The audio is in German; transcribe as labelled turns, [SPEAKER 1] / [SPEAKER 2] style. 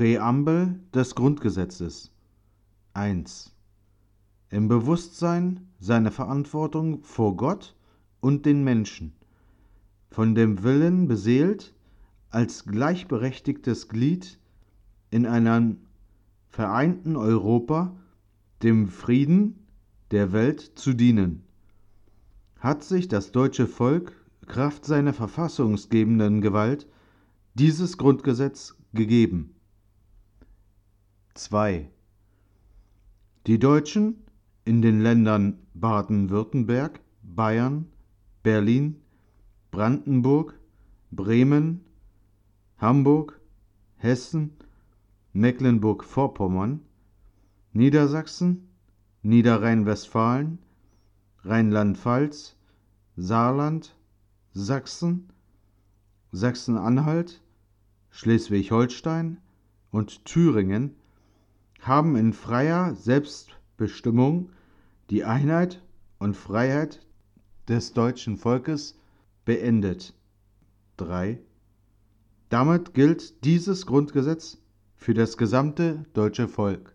[SPEAKER 1] Präambel des Grundgesetzes 1. Im Bewusstsein seiner Verantwortung vor Gott und den Menschen, von dem Willen beseelt, als gleichberechtigtes Glied in einem vereinten Europa dem Frieden der Welt zu dienen, hat sich das deutsche Volk Kraft seiner verfassungsgebenden Gewalt dieses Grundgesetz gegeben. 2. Die Deutschen in den Ländern Baden-Württemberg, Bayern, Berlin, Brandenburg, Bremen, Hamburg, Hessen, Mecklenburg-Vorpommern, Niedersachsen, Niederrhein-Westfalen, Rheinland-Pfalz, Saarland, Sachsen, Sachsen-Anhalt, Schleswig-Holstein und Thüringen haben in freier Selbstbestimmung die Einheit und Freiheit des deutschen Volkes beendet. 3. Damit gilt dieses Grundgesetz für das gesamte deutsche Volk.